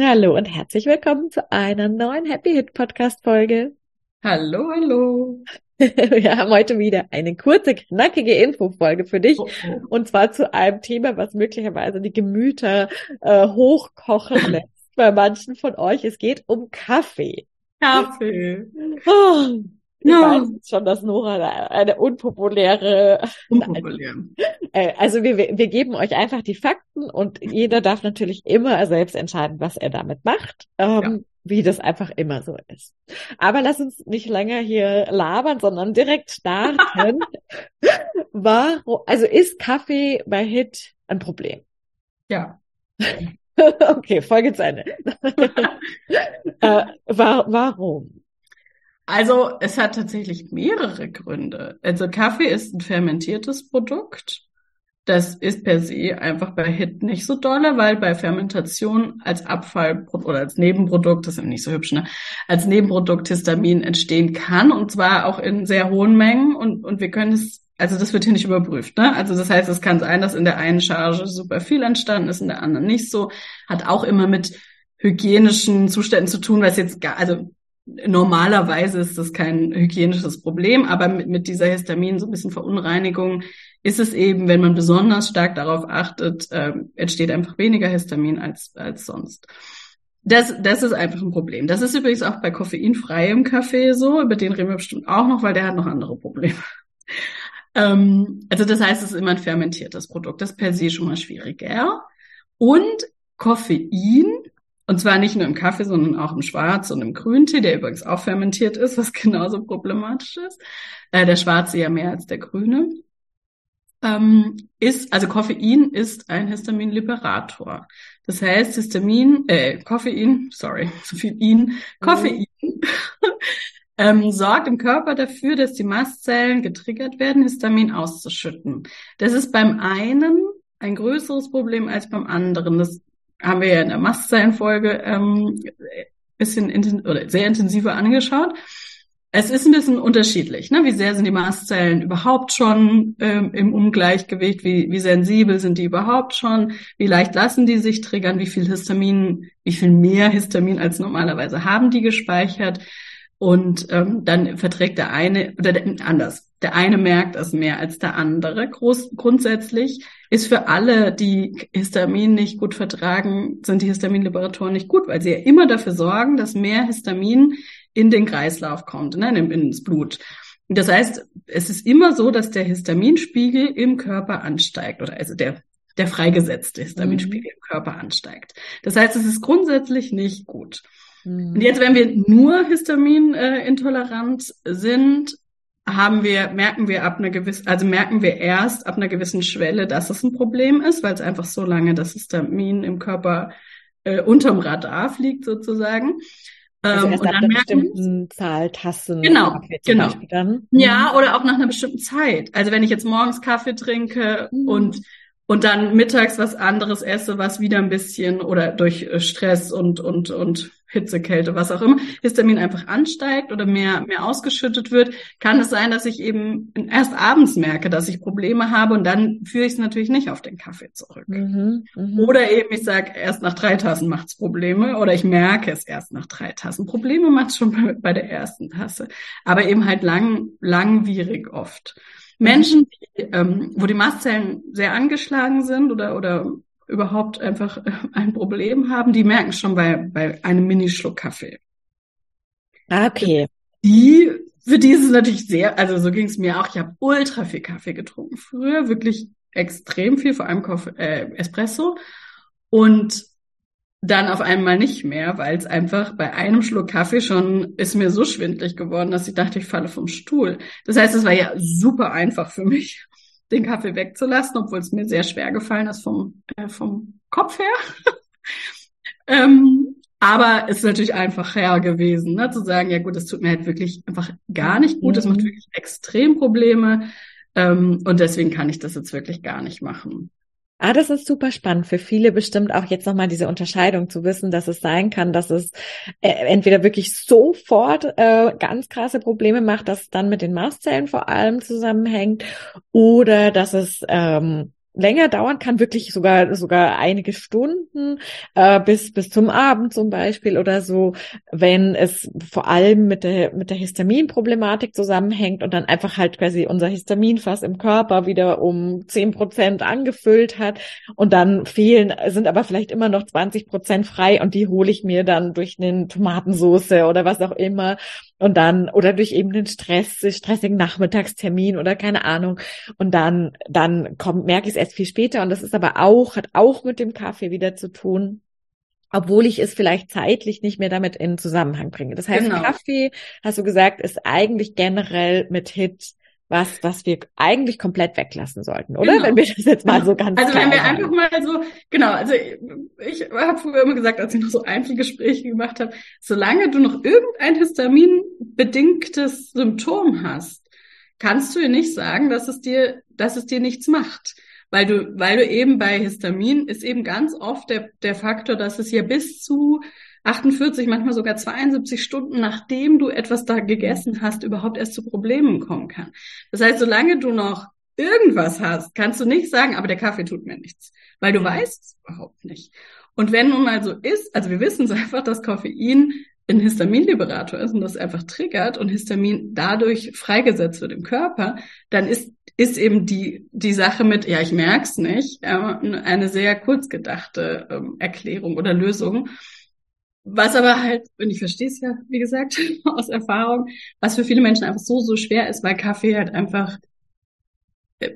Hallo und herzlich willkommen zu einer neuen Happy Hit Podcast Folge. Hallo, hallo. Wir haben heute wieder eine kurze, knackige Infofolge für dich. Oh, oh. Und zwar zu einem Thema, was möglicherweise die Gemüter äh, hochkochen lässt bei manchen von euch. Es geht um Kaffee. Kaffee. Oh, ich ja. weiß schon, dass Nora eine unpopuläre. Unpopulär. Äh, also wir, wir geben euch einfach die Fakten und jeder darf natürlich immer selbst entscheiden, was er damit macht. Ähm, ja. Wie das einfach immer so ist. Aber lass uns nicht länger hier labern, sondern direkt starten. Warum, also ist Kaffee bei Hit ein Problem? Ja. okay, Folge zu Ende. äh, wa warum? Also es hat tatsächlich mehrere Gründe. Also Kaffee ist ein fermentiertes Produkt. Das ist per se einfach bei HIT nicht so dolle, weil bei Fermentation als Abfall oder als Nebenprodukt, das ist nicht so hübsch, ne, als Nebenprodukt Histamin entstehen kann und zwar auch in sehr hohen Mengen und, und wir können es, also das wird hier nicht überprüft, ne? Also das heißt, es kann sein, dass in der einen Charge super viel entstanden ist, in der anderen nicht so, hat auch immer mit hygienischen Zuständen zu tun, was jetzt gar, also Normalerweise ist das kein hygienisches Problem, aber mit, mit dieser Histamin, so ein bisschen Verunreinigung, ist es eben, wenn man besonders stark darauf achtet, äh, entsteht einfach weniger Histamin als, als sonst. Das, das ist einfach ein Problem. Das ist übrigens auch bei koffeinfreiem Kaffee so, über den reden wir bestimmt auch noch, weil der hat noch andere Probleme. ähm, also das heißt, es ist immer ein fermentiertes Produkt. Das ist per se schon mal schwieriger. Und Koffein und zwar nicht nur im Kaffee, sondern auch im Schwarz- und im Grüntee, der übrigens auch fermentiert ist, was genauso problematisch ist. Äh, der Schwarze ja mehr als der Grüne. Ähm, ist, also Koffein ist ein Histaminliberator. Das heißt, Histamin, äh, Koffein, sorry, so viel In, Koffein ähm, sorgt im Körper dafür, dass die Mastzellen getriggert werden, Histamin auszuschütten. Das ist beim einen ein größeres Problem als beim anderen. Das haben wir ja in der Mastzellenfolge ähm, bisschen inten oder sehr intensiver angeschaut. Es ist ein bisschen unterschiedlich, ne? Wie sehr sind die Mastzellen überhaupt schon ähm, im Ungleichgewicht? Wie, wie sensibel sind die überhaupt schon? Wie leicht lassen die sich triggern? Wie viel Histamin, wie viel mehr Histamin als normalerweise haben die gespeichert? Und ähm, dann verträgt der eine oder der, anders. Der eine merkt es mehr als der andere. Groß, grundsätzlich ist für alle, die Histamin nicht gut vertragen, sind die Histaminliberatoren nicht gut, weil sie ja immer dafür sorgen, dass mehr Histamin in den Kreislauf kommt, ne, ins Blut. Das heißt, es ist immer so, dass der Histaminspiegel im Körper ansteigt oder also der der freigesetzte Histaminspiegel mhm. im Körper ansteigt. Das heißt, es ist grundsätzlich nicht gut. Mhm. Und jetzt, wenn wir nur histaminintolerant äh, sind, haben wir, merken wir ab einer gewissen, also merken wir erst ab einer gewissen Schwelle, dass es ein Problem ist, weil es einfach so lange das Histamin im Körper äh, unterm Radar fliegt sozusagen. Also ähm, erst und ab dann einer bestimmten Zahl Tassen genau, genau. dann. Ja, mhm. oder auch nach einer bestimmten Zeit. Also wenn ich jetzt morgens Kaffee trinke mhm. und und dann mittags was anderes esse, was wieder ein bisschen oder durch äh, Stress und und und Hitze, Kälte, was auch immer, Histamin einfach ansteigt oder mehr mehr ausgeschüttet wird, kann es sein, dass ich eben erst abends merke, dass ich Probleme habe und dann führe ich es natürlich nicht auf den Kaffee zurück. Mhm, mh. Oder eben ich sage, erst nach drei Tassen macht's Probleme oder ich merke es erst nach drei Tassen. Probleme macht's schon bei, bei der ersten Tasse, aber eben halt lang langwierig oft. Menschen, die, ähm, wo die Mastzellen sehr angeschlagen sind oder, oder überhaupt einfach äh, ein Problem haben, die merken schon bei, bei einem Minischluck Kaffee. Ah, okay. Die, für die ist es natürlich sehr, also so ging es mir auch. Ich habe ultra viel Kaffee getrunken früher, wirklich extrem viel, vor allem Kaffee, äh, Espresso. Und dann auf einmal nicht mehr, weil es einfach bei einem Schluck Kaffee schon ist mir so schwindlig geworden, dass ich dachte, ich falle vom Stuhl. Das heißt, es war ja super einfach für mich, den Kaffee wegzulassen, obwohl es mir sehr schwer gefallen ist vom, äh, vom Kopf her. ähm, aber es ist natürlich einfacher gewesen, ne, zu sagen, ja gut, das tut mir halt wirklich einfach gar nicht gut, das macht mhm. wirklich extrem Probleme. Ähm, und deswegen kann ich das jetzt wirklich gar nicht machen. Ah, das ist super spannend. Für viele bestimmt auch jetzt nochmal diese Unterscheidung zu wissen, dass es sein kann, dass es äh, entweder wirklich sofort äh, ganz krasse Probleme macht, dass es dann mit den Mastzellen vor allem zusammenhängt oder dass es ähm, länger dauern kann, wirklich sogar sogar einige Stunden äh, bis bis zum Abend zum Beispiel oder so, wenn es vor allem mit der mit der Histaminproblematik zusammenhängt und dann einfach halt quasi unser Histaminfass im Körper wieder um zehn Prozent angefüllt hat und dann fehlen sind aber vielleicht immer noch 20 Prozent frei und die hole ich mir dann durch eine Tomatensoße oder was auch immer und dann, oder durch eben den Stress, stressigen Nachmittagstermin oder keine Ahnung. Und dann, dann kommt, merke ich es erst viel später. Und das ist aber auch, hat auch mit dem Kaffee wieder zu tun obwohl ich es vielleicht zeitlich nicht mehr damit in Zusammenhang bringe. Das heißt, genau. Kaffee, hast du gesagt, ist eigentlich generell mit Hit was, was wir eigentlich komplett weglassen sollten, oder? Genau. Wenn wir das jetzt mal so ganz Also wenn wir einfach mal so, genau, also ich, ich habe früher immer gesagt, als ich noch so Einzelgespräche gemacht habe, solange du noch irgendein histaminbedingtes Symptom hast, kannst du dir nicht sagen, dass es dir, dass es dir nichts macht. Weil du, weil du eben bei Histamin ist eben ganz oft der, der Faktor, dass es ja bis zu 48, manchmal sogar 72 Stunden, nachdem du etwas da gegessen hast, überhaupt erst zu Problemen kommen kann. Das heißt, solange du noch irgendwas hast, kannst du nicht sagen, aber der Kaffee tut mir nichts, weil du weißt es überhaupt nicht. Und wenn nun mal so ist, also wir wissen es einfach, dass Koffein ein Histaminliberator ist und das einfach triggert und Histamin dadurch freigesetzt wird im Körper, dann ist, ist eben die, die Sache mit, ja, ich merk's nicht, äh, eine sehr kurzgedachte ähm, Erklärung oder Lösung. Was aber halt, und ich verstehe es ja, wie gesagt, aus Erfahrung, was für viele Menschen einfach so, so schwer ist, weil Kaffee halt einfach äh,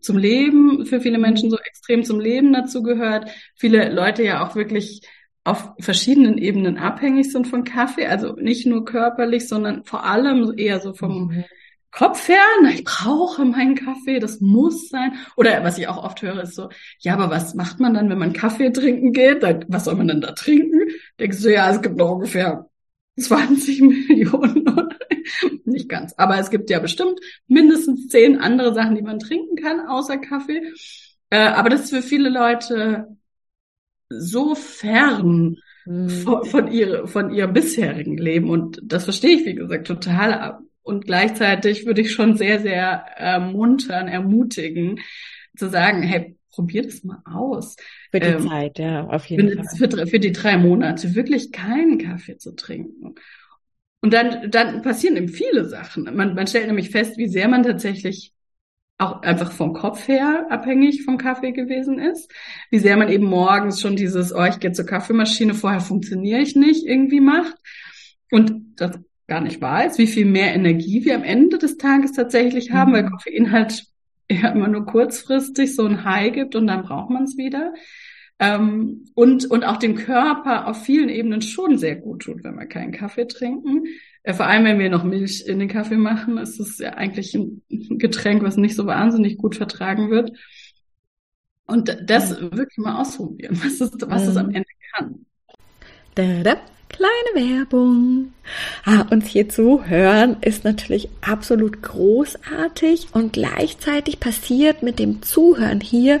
zum Leben, für viele Menschen so extrem zum Leben dazu gehört. Viele Leute ja auch wirklich auf verschiedenen Ebenen abhängig sind von Kaffee, also nicht nur körperlich, sondern vor allem eher so vom mhm. Kopf her, ich brauche meinen Kaffee, das muss sein. Oder was ich auch oft höre, ist so, ja, aber was macht man dann, wenn man Kaffee trinken geht? Dann, was soll man denn da trinken? Denkst du, ja, es gibt noch ungefähr 20 Millionen. Nicht ganz. Aber es gibt ja bestimmt mindestens zehn andere Sachen, die man trinken kann, außer Kaffee. Äh, aber das ist für viele Leute so fern mhm. von, von, ihre, von ihrem bisherigen Leben. Und das verstehe ich, wie gesagt, total und gleichzeitig würde ich schon sehr, sehr ermuntern, ermutigen, zu sagen, hey, probier das mal aus. Für die ähm, Zeit, ja, auf jeden Fall. Für, für die drei Monate wirklich keinen Kaffee zu trinken. Und dann, dann passieren eben viele Sachen. Man, man stellt nämlich fest, wie sehr man tatsächlich auch einfach vom Kopf her abhängig vom Kaffee gewesen ist. Wie sehr man eben morgens schon dieses, oh, ich gehe zur Kaffeemaschine, vorher funktioniere ich nicht, irgendwie macht. Und das gar nicht weiß, wie viel mehr Energie wir am Ende des Tages tatsächlich haben, mhm. weil Koffein halt ja immer nur kurzfristig so ein High gibt und dann braucht man es wieder. Ähm, und, und auch dem Körper auf vielen Ebenen schon sehr gut tut, wenn wir keinen Kaffee trinken. Äh, vor allem, wenn wir noch Milch in den Kaffee machen, ist es ja eigentlich ein Getränk, was nicht so wahnsinnig gut vertragen wird. Und das mhm. wirklich mal ausprobieren, was es, was es am mhm. Ende kann. Da, da. Kleine Werbung. Ah, uns hier zuhören ist natürlich absolut großartig und gleichzeitig passiert mit dem Zuhören hier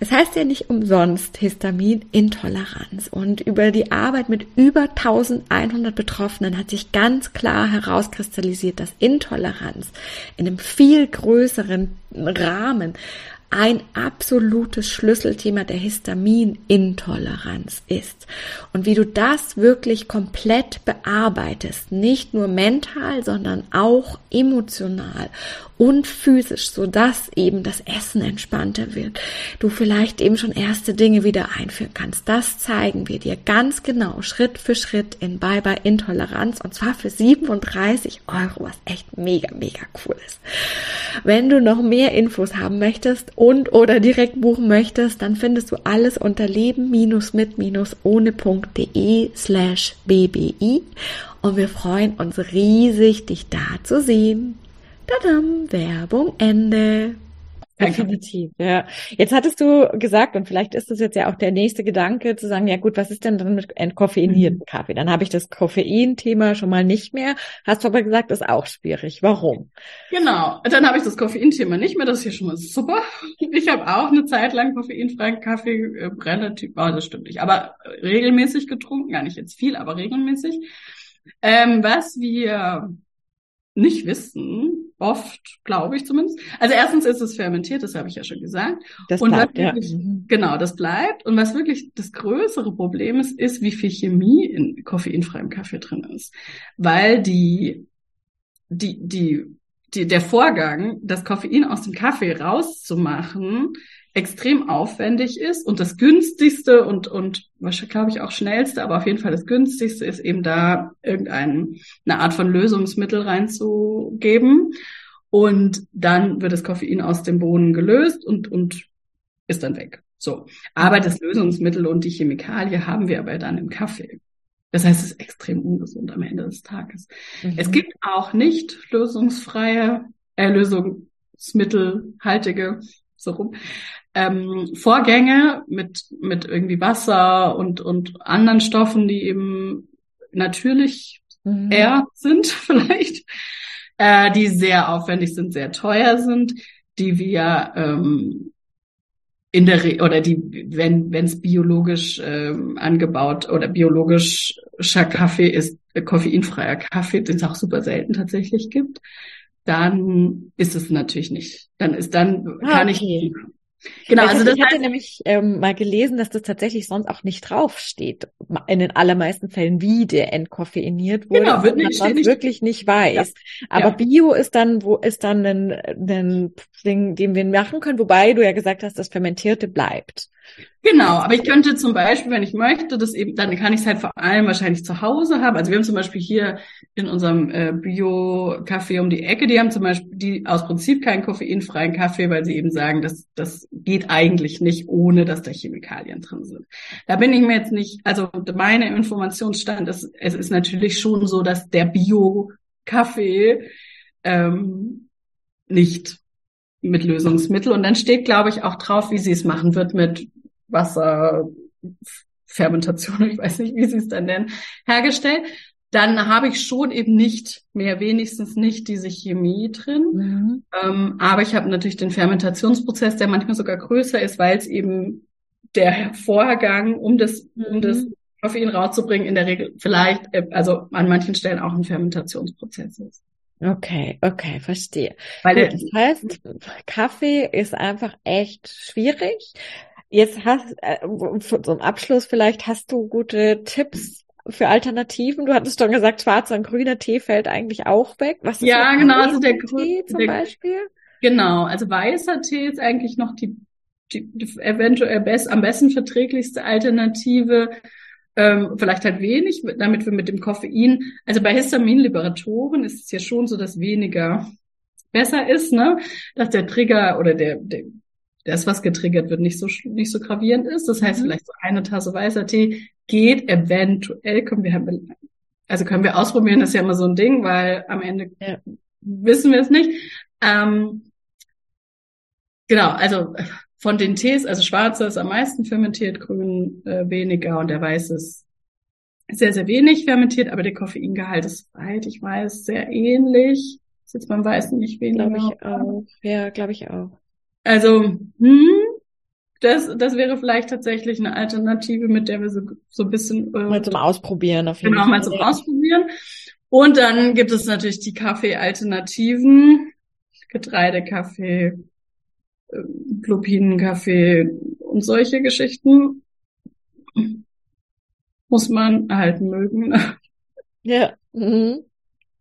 Es heißt ja nicht umsonst Histaminintoleranz und über die Arbeit mit über 1100 Betroffenen hat sich ganz klar herauskristallisiert, dass Intoleranz in einem viel größeren Rahmen ein absolutes Schlüsselthema der Histaminintoleranz ist. Und wie du das wirklich komplett bearbeitest, nicht nur mental, sondern auch emotional und physisch, so dass eben das Essen entspannter wird. Du vielleicht eben schon erste Dinge wieder einführen kannst. Das zeigen wir dir ganz genau, Schritt für Schritt in Bye Bye Intoleranz und zwar für 37 Euro, was echt mega, mega cool ist. Wenn du noch mehr Infos haben möchtest und oder direkt buchen möchtest, dann findest du alles unter leben-mit-ohne.de slash bbi und wir freuen uns riesig, dich da zu sehen. Tadam, Werbung Ende. Definitiv, ja. Jetzt hattest du gesagt, und vielleicht ist das jetzt ja auch der nächste Gedanke, zu sagen, ja gut, was ist denn dann mit entkoffeiniertem mhm. Kaffee? Dann habe ich das Koffein-Thema schon mal nicht mehr. Hast du aber gesagt, das ist auch schwierig. Warum? Genau, dann habe ich das Koffein-Thema nicht mehr. Das ist ja schon mal super. Ich habe auch eine Zeit lang koffeinfreien Kaffee äh, relativ, oh, das stimmt nicht, aber regelmäßig getrunken, gar nicht jetzt viel, aber regelmäßig. Ähm, was wir nicht wissen, oft, glaube ich zumindest. Also erstens ist es fermentiert, das habe ich ja schon gesagt. Das und bleibt, wirklich, ja. Mhm. Genau, das bleibt. Und was wirklich das größere Problem ist, ist, wie viel Chemie in koffeinfreiem Kaffee drin ist. Weil die, die, die, die, der Vorgang, das Koffein aus dem Kaffee rauszumachen, extrem aufwendig ist und das günstigste und, und wahrscheinlich glaube ich auch schnellste, aber auf jeden Fall das günstigste ist eben da irgendeine Art von Lösungsmittel reinzugeben. Und dann wird das Koffein aus dem Bohnen gelöst und, und ist dann weg. So. Aber das Lösungsmittel und die Chemikalie haben wir aber dann im Kaffee. Das heißt, es ist extrem ungesund am Ende des Tages. Mhm. Es gibt auch nicht lösungsfreie, äh, lösungsmittelhaltige, so rum, ähm, Vorgänge mit, mit irgendwie Wasser und, und anderen Stoffen, die eben natürlich mhm. eher sind vielleicht, äh, die sehr aufwendig sind, sehr teuer sind, die wir ähm, in der Re oder die, wenn wenn es biologisch ähm, angebaut oder biologischer Kaffee ist, äh, koffeinfreier Kaffee, den es auch super selten tatsächlich gibt, dann ist es natürlich nicht. Dann ist dann ah, kann okay. ich Genau, also das ich hatte nämlich ähm, mal gelesen, dass das tatsächlich sonst auch nicht draufsteht. In den allermeisten Fällen, wie der entkoffeiniert wurde, genau, wird nicht, man sonst wirklich nicht weiß. Ja. Aber ja. Bio ist dann, wo ist dann ein, ein Ding, den wir machen können, wobei du ja gesagt hast, das Fermentierte bleibt. Genau, aber ich könnte zum Beispiel, wenn ich möchte, das eben, dann kann ich es halt vor allem wahrscheinlich zu Hause haben. Also wir haben zum Beispiel hier in unserem äh, Bio-Café um die Ecke, die haben zum Beispiel die aus Prinzip keinen koffeinfreien Kaffee, weil sie eben sagen, dass das geht eigentlich nicht, ohne dass da Chemikalien drin sind. Da bin ich mir jetzt nicht, also meine Informationsstand ist, es ist natürlich schon so, dass der Bio-Kaffee ähm, nicht mit Lösungsmittel. Und dann steht, glaube ich, auch drauf, wie sie es machen wird mit Wasserfermentation, ich weiß nicht, wie sie es dann nennen, hergestellt. Dann habe ich schon eben nicht mehr, wenigstens nicht diese Chemie drin. Mhm. Ähm, aber ich habe natürlich den Fermentationsprozess, der manchmal sogar größer ist, weil es eben der Vorgang, um das, mhm. um das Koffein rauszubringen, in der Regel vielleicht, äh, also an manchen Stellen auch ein Fermentationsprozess ist. Okay, okay, verstehe. Weil Gut, das heißt, Kaffee ist einfach echt schwierig. Jetzt hast äh, zum Abschluss vielleicht hast du gute Tipps für Alternativen. Du hattest schon gesagt, schwarzer und grüner Tee fällt eigentlich auch weg. Was ist ja, genau, also der Tee zum der, Beispiel? Genau, also weißer Tee ist eigentlich noch die, die, die eventuell best, am besten verträglichste Alternative ähm, vielleicht halt wenig, damit wir mit dem Koffein, also bei Histaminliberatoren ist es ja schon so, dass weniger besser ist, ne? Dass der Trigger oder der, der das, was getriggert wird, nicht so nicht so gravierend ist. Das heißt, mhm. vielleicht so eine Tasse weißer Tee geht eventuell, können wir also können wir ausprobieren, das ist ja immer so ein Ding, weil am Ende ja. wissen wir es nicht. Ähm, genau, also von den Tees, also schwarzer ist am meisten fermentiert, grün äh, weniger und der weiße ist sehr, sehr wenig fermentiert, aber der Koffeingehalt ist, weit ich weiß, sehr ähnlich. Ist jetzt beim Weißen nicht weniger. Glaube ich auch. Ja, glaube ich auch. Also, hm, das, das wäre vielleicht tatsächlich eine Alternative, mit der wir so, so ein bisschen äh, mal zum Ausprobieren auf jeden genau, Fall. mal zum Ausprobieren. Und dann gibt es natürlich die Kaffee-Alternativen, Getreidekaffee, ähm, Lupinenkaffee und solche Geschichten. Muss man halt mögen. Ja. Mhm.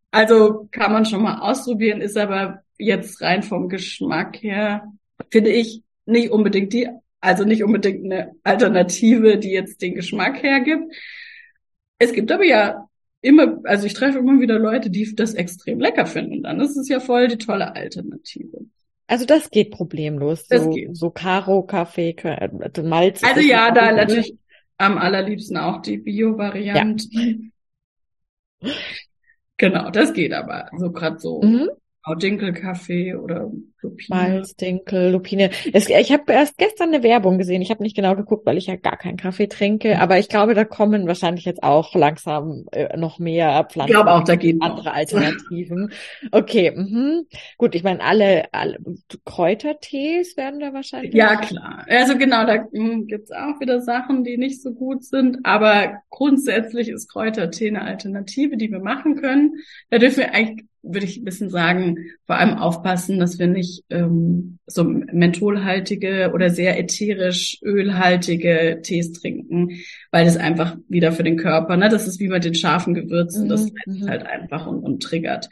Also kann man schon mal ausprobieren, ist aber jetzt rein vom Geschmack her, finde ich, nicht unbedingt die, also nicht unbedingt eine Alternative, die jetzt den Geschmack hergibt. Es gibt aber ja immer, also ich treffe immer wieder Leute, die das extrem lecker finden. Dann ist es ja voll die tolle Alternative. Also das geht problemlos. Das so, geht. so Karo, Kaffee, äh, Malz. Also ja, da natürlich am allerliebsten auch die Bio-Variante. Ja. Genau, das geht aber so gerade so. Mhm. Dinkelkaffee oder Lupine. Malz, Dinkel, Lupine. Es, ich habe erst gestern eine Werbung gesehen. Ich habe nicht genau geguckt, weil ich ja gar keinen Kaffee trinke. Aber ich glaube, da kommen wahrscheinlich jetzt auch langsam äh, noch mehr Pflanzen. Ich glaube auch, da geht andere noch. Alternativen. Okay, mhm. gut. Ich meine, alle, alle Kräutertees werden da wahrscheinlich. Ja, klar. Also genau, da hm, gibt's auch wieder Sachen, die nicht so gut sind. Aber grundsätzlich ist Kräutertee eine Alternative, die wir machen können. Da dürfen wir eigentlich würde ich ein bisschen sagen, vor allem aufpassen, dass wir nicht ähm, so mentholhaltige oder sehr ätherisch ölhaltige Tees trinken, weil das einfach wieder für den Körper, ne, das ist wie bei den scharfen Gewürzen, mhm. das mhm. halt einfach und, und triggert.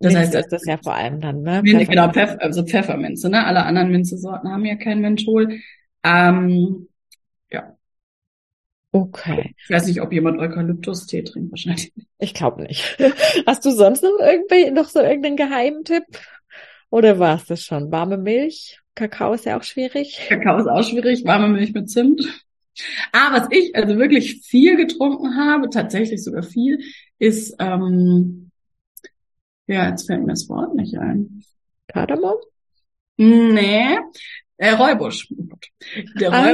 Das Minze heißt, das ist das ja vor allem dann, ne? Pfefferminze. Genau, Pfeff, also Pfefferminze, ne? Alle anderen Minzesorten haben ja kein Menthol. Ähm, Okay. Ich weiß nicht, ob jemand Eukalyptus-Tee trinkt, wahrscheinlich nicht. Ich glaube nicht. Hast du sonst noch irgendwie noch so irgendeinen Geheimtipp? Oder war es das schon? Warme Milch? Kakao ist ja auch schwierig. Kakao ist auch schwierig, warme Milch mit Zimt. Ah, was ich also wirklich viel getrunken habe, tatsächlich sogar viel, ist, ähm, ja, jetzt fällt mir das Wort nicht ein. Kardamom? Nee, äh, Räubusch. Der ah.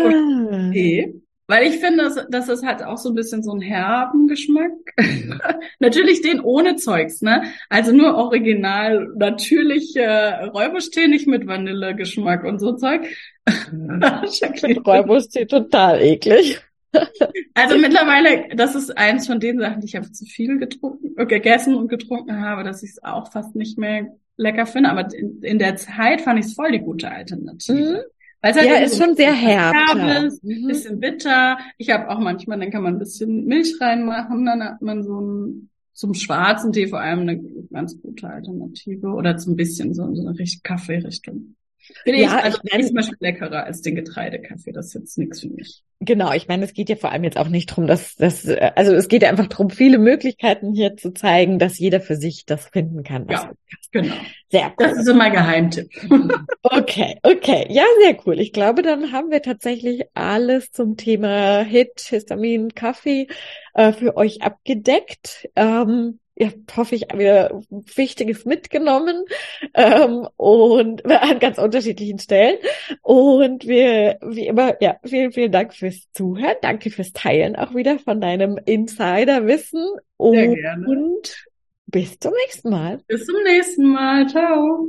Weil ich finde, dass, dass es hat auch so ein bisschen so einen herben Geschmack. Natürlich den ohne Zeugs, ne? Also nur original, natürlich äh, Räubusch-Tee, nicht mit Vanillegeschmack und so Zeug. Räubusch-Tee total eklig. also mittlerweile, das ist eins von den Sachen, die ich einfach zu viel getrunken, äh, gegessen und getrunken habe, dass ich es auch fast nicht mehr lecker finde. Aber in, in der Zeit fand ich es voll die gute Alternative. Mhm. Weil halt ja, ist schon sehr herb. Ist, mhm. bisschen bitter. Ich habe auch manchmal, dann kann man ein bisschen Milch reinmachen, dann hat man so ein zum schwarzen Tee vor allem eine ganz gute Alternative oder zum bisschen so, so eine richtig Kaffeerichtung. Finde ja, ich, also ich mein, zum Beispiel leckerer als den Getreidekaffee. Das ist jetzt nichts für mich. Genau, ich meine, es geht ja vor allem jetzt auch nicht drum, dass das, also es geht ja einfach drum, viele Möglichkeiten hier zu zeigen, dass jeder für sich das finden kann. ja, genau. Sehr cool. Das ist immer Geheimtipp. okay, okay. Ja, sehr cool. Ich glaube, dann haben wir tatsächlich alles zum Thema Hit, Histamin, Kaffee äh, für euch abgedeckt. Ähm, habt, hoffe ich, wieder Wichtiges mitgenommen ähm, und an ganz unterschiedlichen Stellen. Und wir, wie immer, ja, vielen, vielen Dank fürs Zuhören. Danke fürs Teilen auch wieder von deinem Insiderwissen. Sehr und gerne. bis zum nächsten Mal. Bis zum nächsten Mal. Ciao.